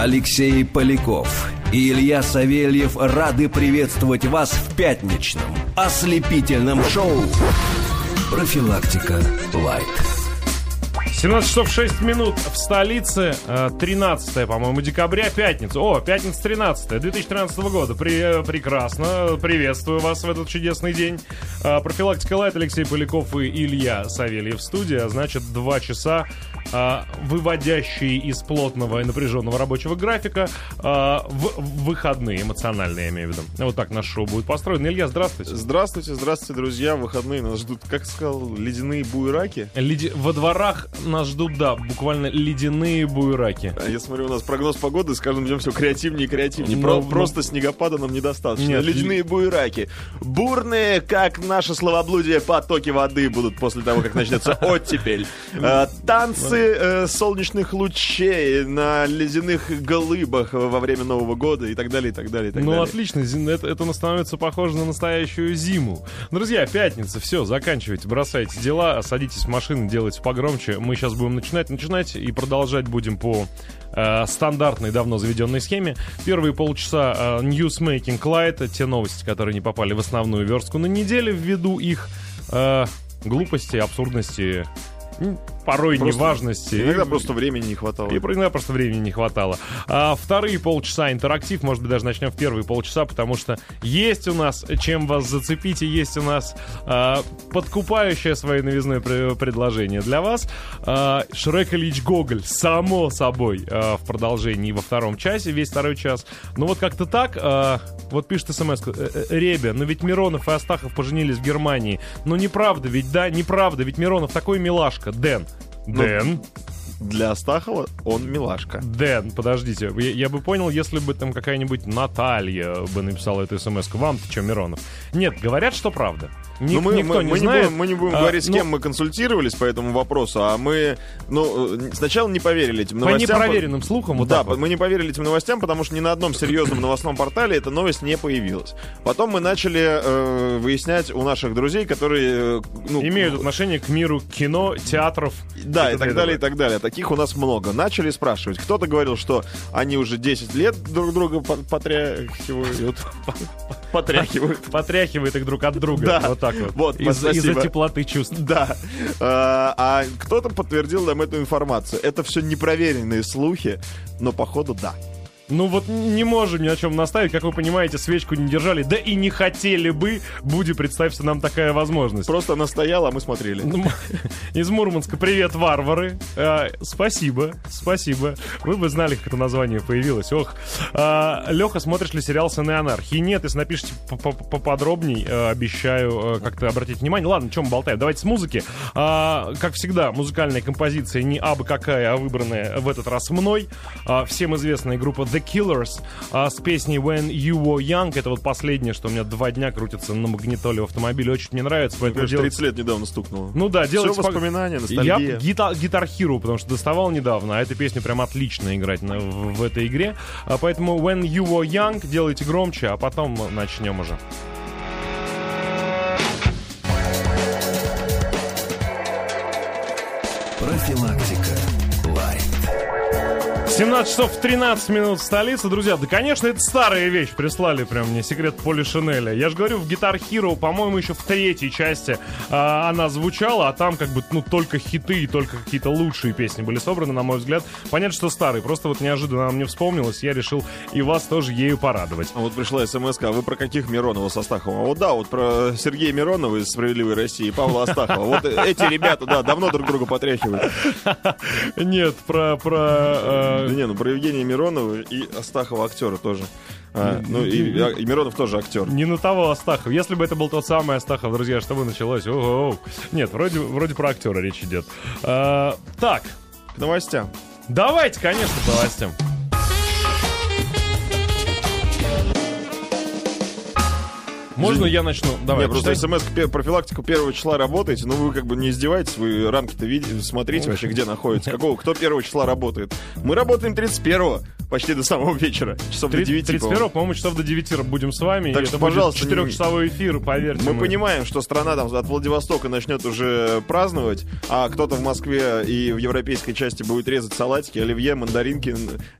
Алексей Поляков и Илья Савельев рады приветствовать вас в пятничном ослепительном шоу «Профилактика Лайт». 17 часов 6 минут в столице, 13, по-моему, декабря, пятница. О, пятница 13 2013 года. При, прекрасно. Приветствую вас в этот чудесный день. А, профилактика Лайт, Алексей Поляков и Илья Савельев в студии. А значит, 2 часа выводящие из плотного и напряженного рабочего графика а, в выходные, эмоциональные, я имею в виду. Вот так наш шоу будет построено. Илья, здравствуйте. Здравствуйте, здравствуйте, друзья. Выходные нас ждут, как сказал, ледяные буераки. Леди... Во дворах нас ждут, да, буквально ледяные буераки. А я смотрю, у нас прогноз погоды, с каждым днем все креативнее и креативнее. Но, Про- но... Просто снегопада нам недостаточно. Нет, ледяные буераки. Бурные, как наше словоблудие, потоки воды будут после того, как начнется оттепель. Танцы э, солнечных лучей на ледяных голыбах во время Нового года и так далее, и так далее, и так ну, далее. отлично, это, это становится похоже на настоящую зиму. Друзья, пятница, все, заканчивайте, бросайте дела, садитесь в машину, делайте погромче. Мы сейчас будем начинать, начинать и продолжать будем по э, стандартной, давно заведенной схеме. Первые полчаса э, Newsmaking Light, те новости, которые не попали в основную верстку на неделе, ввиду их э, глупости, абсурдности, порой просто, неважности. Иногда просто времени не хватало. И иногда просто времени не хватало. А вторые полчаса интерактив, может быть, даже начнем в первые полчаса, потому что есть у нас чем вас зацепить, и есть у нас а, подкупающее свое новизное предложение для вас. А, Шрек Ильич Гоголь, само собой, а, в продолжении во втором часе, весь второй час. Ну вот как-то так, а, вот пишет смс «Э, э, Ребя, но ведь Миронов и Астахов поженились в Германии. Ну неправда ведь, да, неправда, ведь Миронов такой милашка, Дэн. Ну, Дэн. Для Астахова он милашка. Дэн, подождите, я, я бы понял, если бы там какая-нибудь Наталья бы написала эту смс -ку. Вам-то что, Миронов? Нет, говорят, что правда. Ник, ну, мы, никто мы, не мы знает. Не будем, мы не будем а, говорить, с ну, кем мы консультировались по этому вопросу, а мы, ну, э, сначала не поверили этим новостям. По непроверенным слухам, вот Да, вот. мы не поверили этим новостям, потому что ни на одном серьезном новостном портале эта новость не появилась. Потом мы начали э, выяснять у наших друзей, которые... Э, ну, Имеют отношение к миру кино, театров. Да, и, и так далее, и так далее. Таких у нас много. Начали спрашивать. Кто-то говорил, что они уже 10 лет друг друга потряхивают. Потряхивают. Потряхивают их друг от друга. Да. Вот так вот. Вот, из-за теплоты чувств. Да. А, а кто-то подтвердил нам эту информацию. Это все непроверенные слухи, но походу да. Ну вот не можем ни о чем наставить. Как вы понимаете, свечку не держали. Да и не хотели бы. Буди, представьте нам такая возможность. Просто она стояла, а мы смотрели. Ну, из Мурманска. Привет, варвары. А, спасибо, спасибо. Вы бы знали, как это название появилось. Ох. А, Леха, смотришь ли сериал «Сыны анархии»? Нет, если напишите поподробней, а, обещаю как-то обратить внимание. Ладно, чем болтаем? Давайте с музыки. А, как всегда, музыкальная композиция не абы какая, а выбранная в этот раз мной. Всем известная группа The Killers а, с песней When You Were Young. Это вот последнее, что у меня два дня крутится на магнитоле в автомобиле. Очень мне нравится. Мне кажется, делать... 30 лет недавно стукнуло. Ну да, делать... Все воспоминания, ностальгия. Я гитар, гитар Hero, потому что доставал недавно, а эта песня прям отлично играть на, в, в этой игре. А поэтому When You Were Young делайте громче, а потом начнем уже. Профилактика. 17 часов 13 минут в столице. Друзья, да, конечно, это старая вещь. Прислали прям мне секрет Поли Шинеля. Я же говорю, в Guitar Hero, по-моему, еще в третьей части а, она звучала, а там как бы, ну, только хиты и только какие-то лучшие песни были собраны, на мой взгляд. Понятно, что старый. Просто вот неожиданно мне вспомнилось. Я решил и вас тоже ею порадовать. Вот пришла смс а вы про каких Миронова с Астаховым? Вот да, вот про Сергея Миронова из «Справедливой России» и Павла Астахова. Вот эти ребята, да, давно друг друга потряхивают. Нет, про... про да не, ну про Евгения Миронова и Астахова актера тоже. А, ну и, а, и Миронов тоже актер. Не на того Астахов. Если бы это был тот самый Астахов, друзья, что бы началось? О-о-о. Нет, вроде, вроде про актера речь идет. А, так. К новостям. Давайте, конечно, к новостям. Можно я начну? Давай. Нет, просто смс профилактику первого числа работаете, ну вы как бы не издеваетесь, вы рамки-то видите, смотрите вообще, где находится. Какого, кто первого числа работает. Мы работаем 31-го. почти до самого вечера. Часов 30, до 9. 31 по-моему, часов до 9 будем с вами. Так что, пожалуйста, четырехчасовой эфир, поверьте. Мы понимаем, что страна там от Владивостока начнет уже праздновать, а кто-то в Москве и в европейской части будет резать салатики, оливье, мандаринки,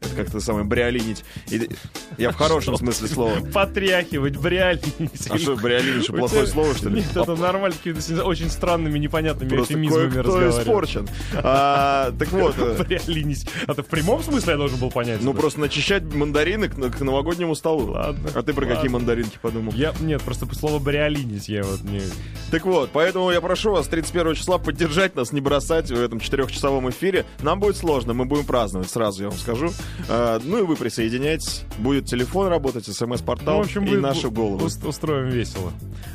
это как-то самое бриолинить. И, я в хорошем смысле слова. Потряхивать, бриолинить. А что, бриолинить, что, плохое слово, что ли? Нет, это нормально, какими-то очень странными, непонятными эфемизмами разговаривать. испорчен. А, так вот, э, Бриолинить. А ты в прямом смысле я должен был понять? ну это? просто начищать мандарины к, новогоднему столу. Ладно. А ты про какие мандаринки подумал? Я, нет, просто по слову бриолинить я вот не... Так вот, поэтому я прошу вас 31 числа поддержать нас, не бросать в этом четырехчасовом эфире. Нам будет сложно, мы будем праздновать, сразу я вам скажу. А, ну и вы присоединяйтесь. Будет телефон работать, смс-портал Ну, в общем, и головы. ус- устроим весело.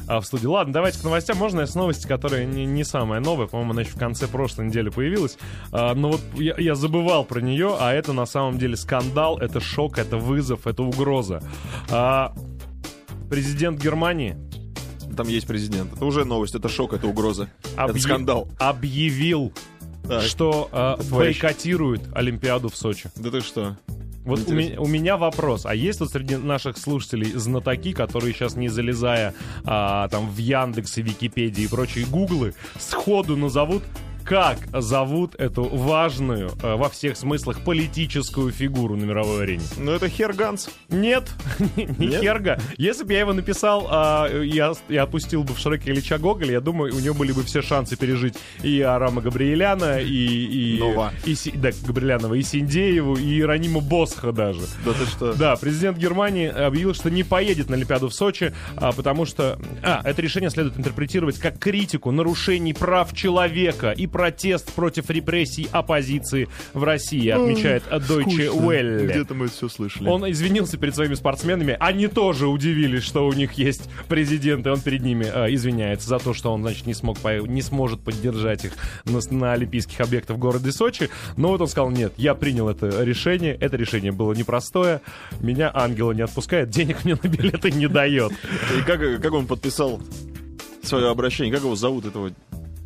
А в студии. Ладно, давайте к новостям. Можно я с новости, которая не, не самая новая, по-моему, она еще в конце прошлой недели появилась. А, но вот я, я забывал про нее, а это на самом деле скандал, это шок, это вызов, это угроза. А, президент Германии Там есть президент. Это уже новость, это шок, это угроза. объ- Это скандал. объявил, Так. что Товарищ. бойкотирует Олимпиаду в Сочи. Да ты что? Вот у у меня вопрос. А есть вот среди наших слушателей знатоки, которые сейчас, не залезая а, там в Яндекс и Википедии и прочие гуглы, сходу назовут, как зовут эту важную, а, во всех смыслах, политическую фигуру на мировой арене? Ну это Херганс. Нет, не Нет? Херга. Если бы я его написал, а, я, я опустил бы в Шрека Ильича Гоголя, я думаю, у него были бы все шансы пережить и Арама Габриэляна, и... и, Нова. и Си- да, Габриэлянова, и Синдееву, и Ранима Босха даже. Да ты что? Да, президент Германии объявил, что не поедет на Олимпиаду в Сочи, а, потому что... А, это решение следует интерпретировать как критику нарушений прав человека и протест против репрессий оппозиции в России, отмечает Deutsche Welle. Где-то мы это все слышали. Он извинился перед своими спортсменами. Они тоже удивились, что у них есть президент, и он перед ними э, извиняется за то, что он, значит, не, смог, не сможет поддержать их на, на олимпийских объектах в городе Сочи. Но вот он сказал, нет, я принял это решение. Это решение было непростое. Меня ангела не отпускает, денег мне на билеты не дает. И как, как он подписал свое обращение? Как его зовут этого?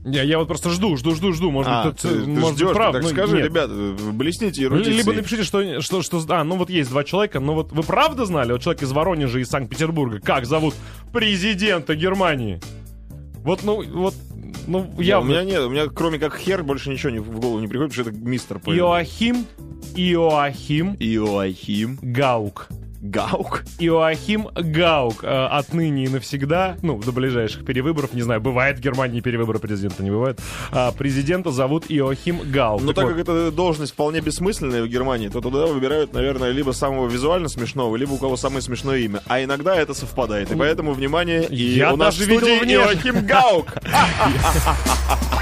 Я, я вот просто жду, жду, жду, жду. Может А, быть, ты, тут, ты может быть, ждешь, прав. так Ну, скажи, нет. ребята, блесните эрудицией. Либо напишите, что, что, что... А, ну вот есть два человека, но вот вы правда знали? Вот человек из Воронежа и из Санкт-Петербурга. Как зовут президента Германии? Вот, ну, вот, ну, Я, у меня нет, у меня кроме как хер больше ничего не, в голову не приходит, потому что это мистер. по- Иоахим, Иоахим Иоахим Гаук. Гаук. Иоахим Гаук. Э, отныне и навсегда, ну, до ближайших перевыборов, не знаю, бывает в Германии перевыборы президента, не бывает. А, президента зовут Иоахим Гаук. Но Так так вот, как эта должность вполне бессмысленная в Германии, то туда выбирают, наверное, либо самого визуально смешного, либо у кого самое смешное имя. А иногда это совпадает. И поэтому, внимание, и Я у нас даже видел. Иоахим Гаук.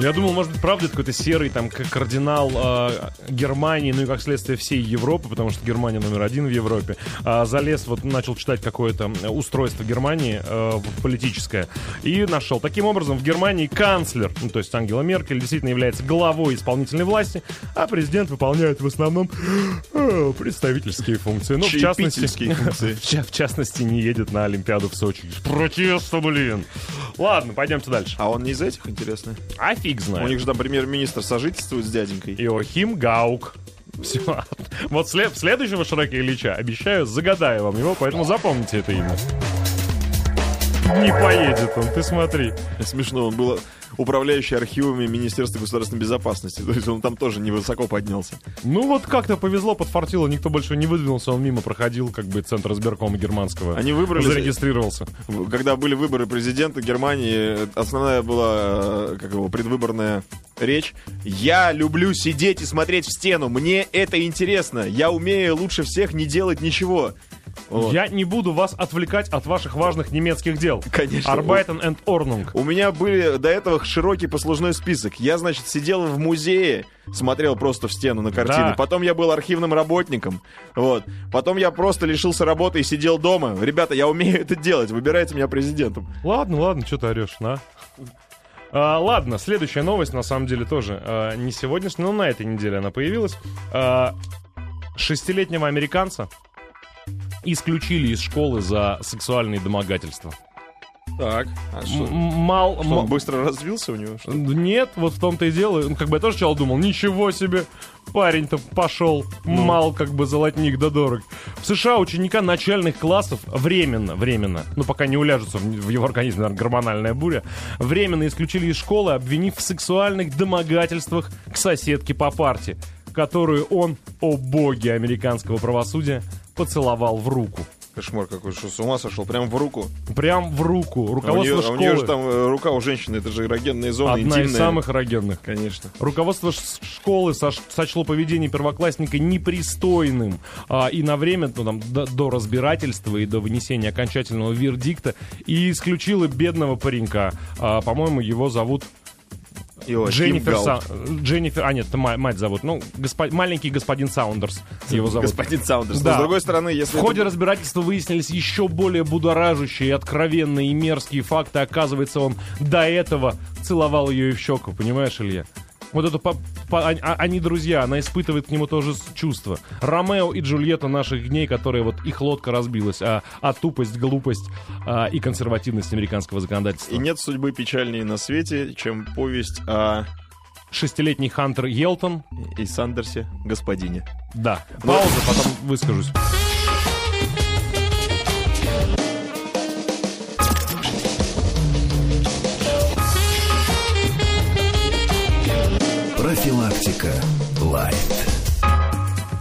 Я думал, может быть, правда, это какой-то серый там кардинал э, Германии, ну и как следствие всей Европы, потому что Германия номер один в Европе. А, залез, вот начал читать какое-то э, устройство Германии э, политическое и нашел. Таким образом, в Германии канцлер, ну, то есть Ангела Меркель, действительно является главой исполнительной власти, а президент выполняет в основном э, представительские функции. Ну, в частности, функции. в частности, не едет на Олимпиаду в Сочи. Протеста, блин. Ладно, пойдемте дальше. А он не из этих, интересно? А фиг У знает. них же там премьер-министр сожительствует с дяденькой. Иохим Гаук. Все. Вот след- следующего Шрека Ильича, обещаю, загадаю вам его, поэтому запомните это имя. Не поедет он, ты смотри. Смешно, он был управляющий архивами Министерства государственной безопасности. То есть он там тоже невысоко поднялся. Ну вот как-то повезло, подфартило, никто больше не выдвинулся, он мимо проходил, как бы центр избиркома германского. Они выбрали... Зарегистрировался. Когда были выборы президента Германии, основная была, э, как его, предвыборная речь. Я люблю сидеть и смотреть в стену. Мне это интересно. Я умею лучше всех не делать ничего. Вот. Я не буду вас отвлекать от ваших важных немецких дел. Конечно. Arbeiten and Ordnung. У меня были до этого широкий послужной список. Я, значит, сидел в музее, смотрел просто в стену на картины. Да. Потом я был архивным работником. Вот. Потом я просто лишился работы и сидел дома. Ребята, я умею это делать. Выбирайте меня президентом. Ладно, ладно, что ты орешь, на? А, ладно, следующая новость, на самом деле, тоже а, не сегодняшняя, но на этой неделе она появилась. А, шестилетнего американца исключили из школы за сексуальные домогательства. Так. А Мал, Что, мал- он быстро развился у него? что? Нет, вот в том-то и дело. Ну, как бы я тоже сначала думал, ничего себе. Парень-то пошел, мал как бы золотник да дорог. В США ученика начальных классов временно, временно, ну пока не уляжется в в его организме наверное, гормональная буря, временно исключили из школы, обвинив в сексуальных домогательствах к соседке по парте, которую он, о боги американского правосудия, поцеловал в руку. Кошмар какой, что с ума сошел, прям в руку. Прям в руку. А у Руководство нее, а у школы. нее же там э, рука у женщины, это же эрогенная зона, Одна интимная. из самых эрогенных. Конечно. Руководство школы сош- сочло поведение первоклассника непристойным. А, и на время ну, там, до, до разбирательства и до вынесения окончательного вердикта и исключило бедного паренька. А, по-моему, его зовут Иоахим Дженнифер. Са- Дженнифер, а нет, это ма- мать зовут. Ну, госпо- маленький господин Саундерс его зовут. Господин Саундерс. Но Да. с другой стороны, если... В ходе это- разбирательства выяснились еще более будоражащие, откровенные и мерзкие факты. Оказывается, он до этого целовал ее и в щеку, понимаешь, Илья? Вот это по- по- а- они друзья, она испытывает к нему тоже чувства. Ромео и Джульетта наших дней, которые вот их лодка разбилась, а, а тупость, глупость а, и консервативность американского законодательства. И нет судьбы печальнее на свете, чем повесть о Шестилетний Хантер Елтон. и Сандерсе господине. Да. Пауза, потом выскажусь. Профилактика. Лайт.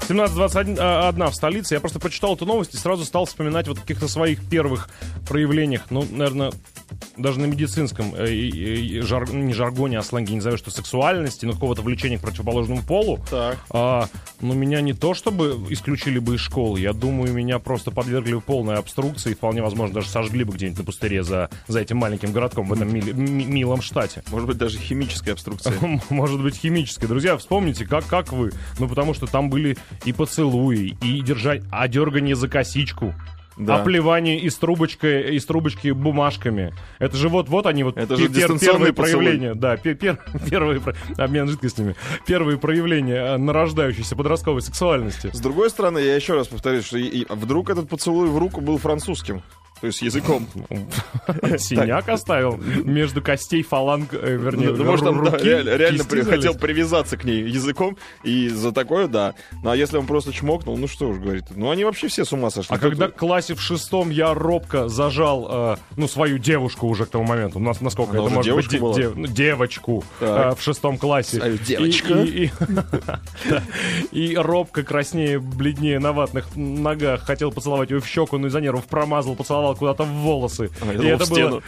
17.21 а, в столице. Я просто прочитал эту новость и сразу стал вспоминать вот каких-то своих первых проявлениях. Ну, наверное, даже на медицинском э, и жар- не жаргоне, а сленге, не знаю, что сексуальности, но какого-то влечения к противоположному полу. Так. А, ну, меня не то чтобы исключили бы из школы, я думаю, меня просто подвергли полной обструкции вполне возможно даже сожгли бы где-нибудь на пустыре за, за этим маленьким городком в этом мили- ми- милом штате. Может быть, даже химическая обструкция. Может быть, химической. Друзья, вспомните, как, как вы. Ну, потому что там были и поцелуи, и держать, а дергание за косичку. Да. Оплевание из трубочкой, из трубочки бумажками. Это же вот, вот они вот Это же пер- первые поцелуй. проявления. Да, пе- пер- первые обмен жидкостями. Первые проявления э, нарождающейся подростковой сексуальности. С другой стороны, я еще раз повторюсь, что и- и вдруг этот поцелуй в руку был французским. То есть языком. Синяк оставил между костей фаланг, э, вернее, Ну, может, да, руки, реально, при- хотел привязаться к ней языком, и за такое, да. Ну, а если он просто чмокнул, ну что уж говорить. Ну, они вообще все с ума сошли. А когда в классе в шестом я робко зажал, э, ну, свою девушку уже к тому моменту, у нас насколько Она это может быть, была? ну, девочку э, в шестом классе. Свою И-. И. И робко, краснее, бледнее на ватных ногах хотел поцеловать ее в щеку, но из-за нервов промазал, поцеловал куда-то в волосы. А, И это было.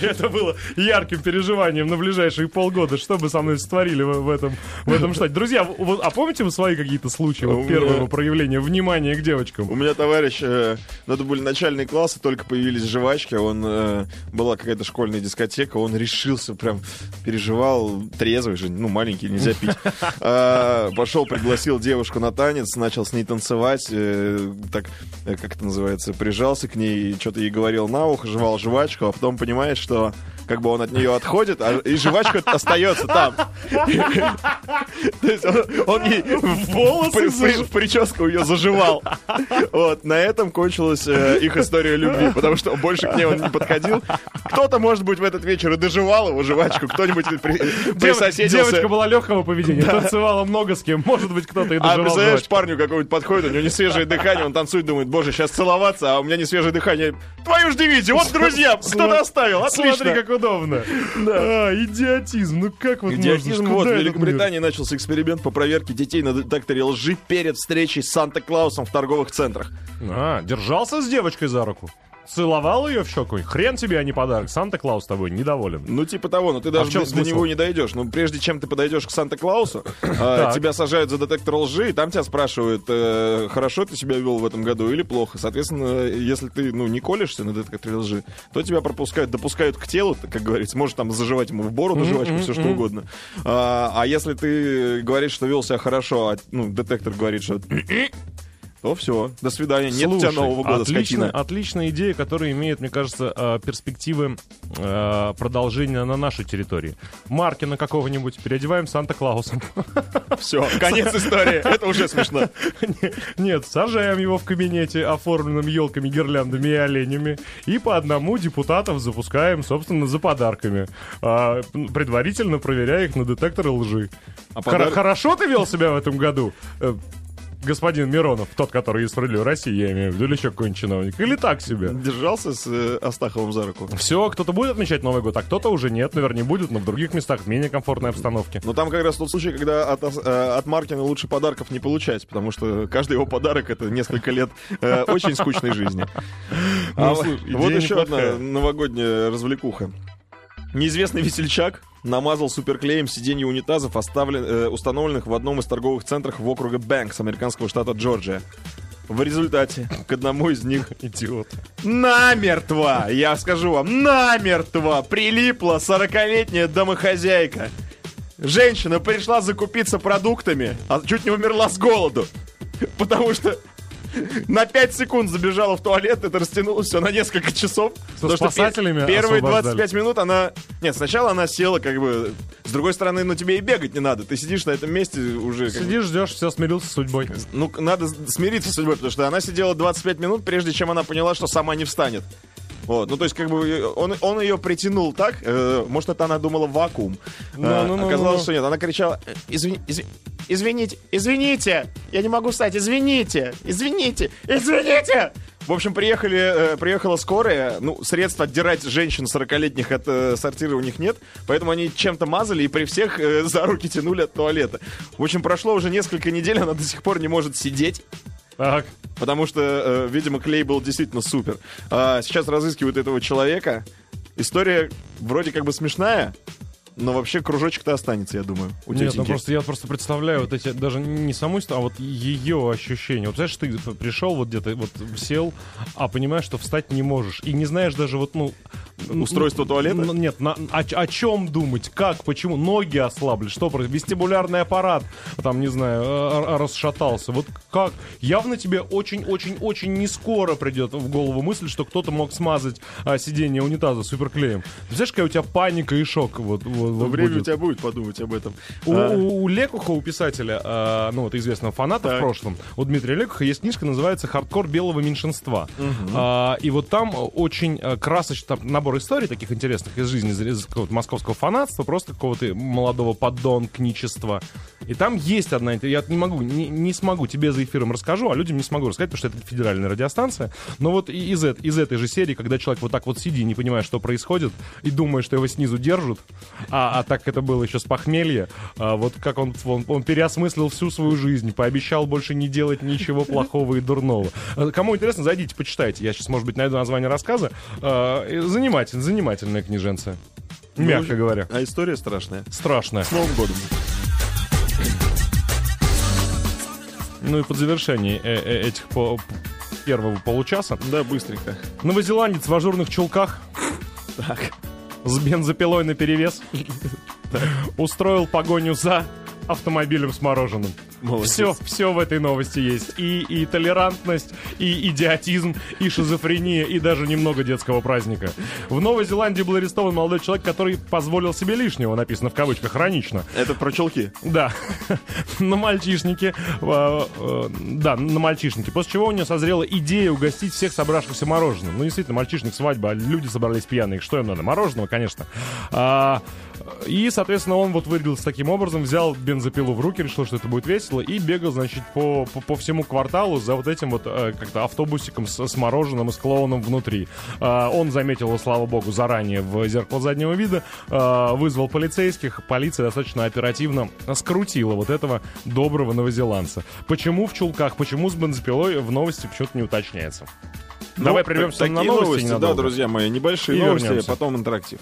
Это было ярким переживанием на ближайшие полгода. Что бы со мной сотворили в, этом, в этом штате? Друзья, вот, а помните вы свои какие-то случаи вот, меня- первого проявления внимания к девочкам? У меня товарищ, э, ну это были начальные классы, только появились жвачки, он э, была какая-то школьная дискотека, он решился, прям переживал, трезвый же, ну маленький, нельзя пить. А, Пошел, пригласил девушку на танец, начал с ней танцевать, э, так, э, как это называется, прижался к ней, что-то ей говорил на ухо, жевал жвачку, а потом понимает, что как бы он от нее отходит, а, и жвачка остается там. То есть он, ей в прическу ее заживал. Вот, на этом кончилась э, их история любви, потому что больше к ней он не подходил. Кто-то, может быть, в этот вечер и доживал его жвачку, кто-нибудь присоседился. Девочка была легкого поведения, танцевала много с кем. Может быть, кто-то и А доживал представляешь, жвачку. парню какой-нибудь подходит, у него не свежее дыхание, он танцует, думает, боже, сейчас целоваться, а у меня не свежее дыхание. Твою ж дивизию, вот друзья, кто-то оставил, отлично. Смотри, как удобно. А, идиотизм. Ну как вот Идиотизм. можно? Вот, в? Великобритании начался эксперимент по проверке детей на детекторе лжи перед встречей с Санта-Клаусом в торговых центрах. А, держался с девочкой за руку? Целовал ее в щеку? Хрен тебе, а не подарок. Санта-Клаус тобой недоволен. Ну, типа того, но ты даже в чем до, до него не дойдешь. Ну, прежде чем ты подойдешь к Санта-Клаусу, а, тебя сажают за детектор лжи, и там тебя спрашивают, э, хорошо ты себя вел в этом году или плохо. Соответственно, если ты, ну, не колешься на детекторе лжи, то тебя пропускают, допускают к телу, как говорится, может там заживать ему в бороду жвачку, все что угодно. А, а если ты говоришь, что вел себя хорошо, а ну, детектор говорит, что то все, до свидания, нет у тебя Нового года, отличная, отличная идея, которая имеет, мне кажется, э, перспективы э, продолжения на нашей территории. Маркина какого-нибудь переодеваем Санта-Клаусом. Все, конец истории, это уже смешно. Нет, сажаем его в кабинете, оформленным елками, гирляндами и оленями, и по одному депутатов запускаем, собственно, за подарками, а, предварительно проверяя их на детекторы лжи. А подар... Хорошо ты вел себя в этом году? Господин Миронов, тот, который из «Справедливой России», я имею в виду, или еще какой-нибудь чиновник, или так себе? Держался с э, Астаховым за руку. Все, кто-то будет отмечать Новый год, а кто-то уже нет, наверное, не будет, но в других местах, в менее комфортной обстановке. Но там как раз тот случай, когда от, э, от Маркина лучше подарков не получать, потому что каждый его подарок — это несколько лет э, очень скучной жизни. Ну, вот еще одна новогодняя развлекуха. Неизвестный весельчак намазал суперклеем сиденья унитазов, оставлен, э, установленных в одном из торговых центров в округе Бэнкс, американского штата Джорджия. В результате к одному из них идиот. Намертво, я скажу вам, намертво прилипла 40-летняя домохозяйка. Женщина пришла закупиться продуктами, а чуть не умерла с голоду. Потому что на 5 секунд забежала в туалет, это растянулось все на несколько часов. Со спасателями Первые 25 минут она... Нет, сначала она села как бы... С другой стороны, ну тебе и бегать не надо. Ты сидишь на этом месте уже... Сидишь, ждешь, все, смирился с судьбой. Ну, надо смириться с судьбой, потому что она сидела 25 минут, прежде чем она поняла, что сама не встанет. Вот, ну то есть как бы он, он ее притянул так, э, может это она думала вакуум. No, no, no, оказалось, что нет. Она кричала, извини, извини, извините, извините, я не могу встать, извините, извините, извините. В общем, приехали, э, приехала скорая. Ну, средств отдирать женщин 40-летних от э, сортира у них нет. Поэтому они чем-то мазали и при всех э, за руки тянули от туалета. В общем, прошло уже несколько недель, она до сих пор не может сидеть. Так. Потому что, э, видимо, клей был действительно супер. А, сейчас разыскивают этого человека. История вроде как бы смешная, но вообще кружочек-то останется, я думаю, у Нет, ну просто я просто представляю вот эти, даже не саму а вот ее ощущения. Вот знаешь, ты пришел вот где-то, вот сел, а понимаешь, что встать не можешь. И не знаешь даже вот, ну... Устройство туалета? Нет, на, о, о чем думать, как, почему, ноги ослабли, что происходит, вестибулярный аппарат, там, не знаю, расшатался. Вот как? Явно тебе очень-очень-очень не скоро придет в голову мысль, что кто-то мог смазать а, сиденье унитаза суперклеем. Ты знаешь, какая у тебя паника и шок вот, вот вот, время будет. у тебя будет подумать об этом. У, а... у Лекуха, у писателя, э, ну вот известного фаната так. в прошлом, у Дмитрия Лекуха есть книжка, называется «Хардкор белого меньшинства». Угу. А, и вот там очень э, красочный там, набор историй таких интересных из жизни из какого-то московского фанатства, просто какого-то молодого поддонкничества. И там есть одна, я не могу, не, не смогу, тебе за эфиром расскажу, а людям не смогу рассказать, потому что это федеральная радиостанция. Но вот из, из этой же серии, когда человек вот так вот сидит, не понимает, что происходит, и думает, что его снизу держат, а, а так это было еще с похмелья. А, вот как он, он, он переосмыслил всю свою жизнь, пообещал больше не делать ничего плохого и дурного. А, кому интересно, зайдите, почитайте. Я сейчас, может быть, найду название рассказа. А, занимательная, занимательная книженция. Ну, Мягко говоря. А история страшная. Страшная. С Новым годом. Ну и под завершение э -э этих по первого получаса. Да, быстренько. Новозеландец в ажурных чулках. Так с бензопилой на перевес. Устроил погоню за автомобилем с мороженым. Молодец. Все, все в этой новости есть. И, и толерантность, и идиотизм, и шизофрения, и даже немного детского праздника. В Новой Зеландии был арестован молодой человек, который позволил себе лишнего, написано в кавычках, хронично. Это про чулки? Да. на мальчишнике. А, а, да, на мальчишнике. После чего у него созрела идея угостить всех собравшихся мороженым. Ну, действительно, мальчишник, свадьба, а люди собрались пьяные. Что им надо? Мороженого, конечно. А, и, соответственно, он вот вырядился таким образом, взял бензопилу в руки, решил, что это будет весело, и бегал, значит, по, по, по всему кварталу за вот этим вот э, как-то автобусиком с, с мороженым и с клоуном внутри. Э, он заметил его, слава богу, заранее в зеркало заднего вида, э, вызвал полицейских, полиция достаточно оперативно скрутила вот этого доброго новозеландца. Почему в чулках, почему с бензопилой в новости почему-то не уточняется. Ну, Давай прервемся на новости. новости да, друзья мои, небольшие и новости, вернемся. потом интерактив.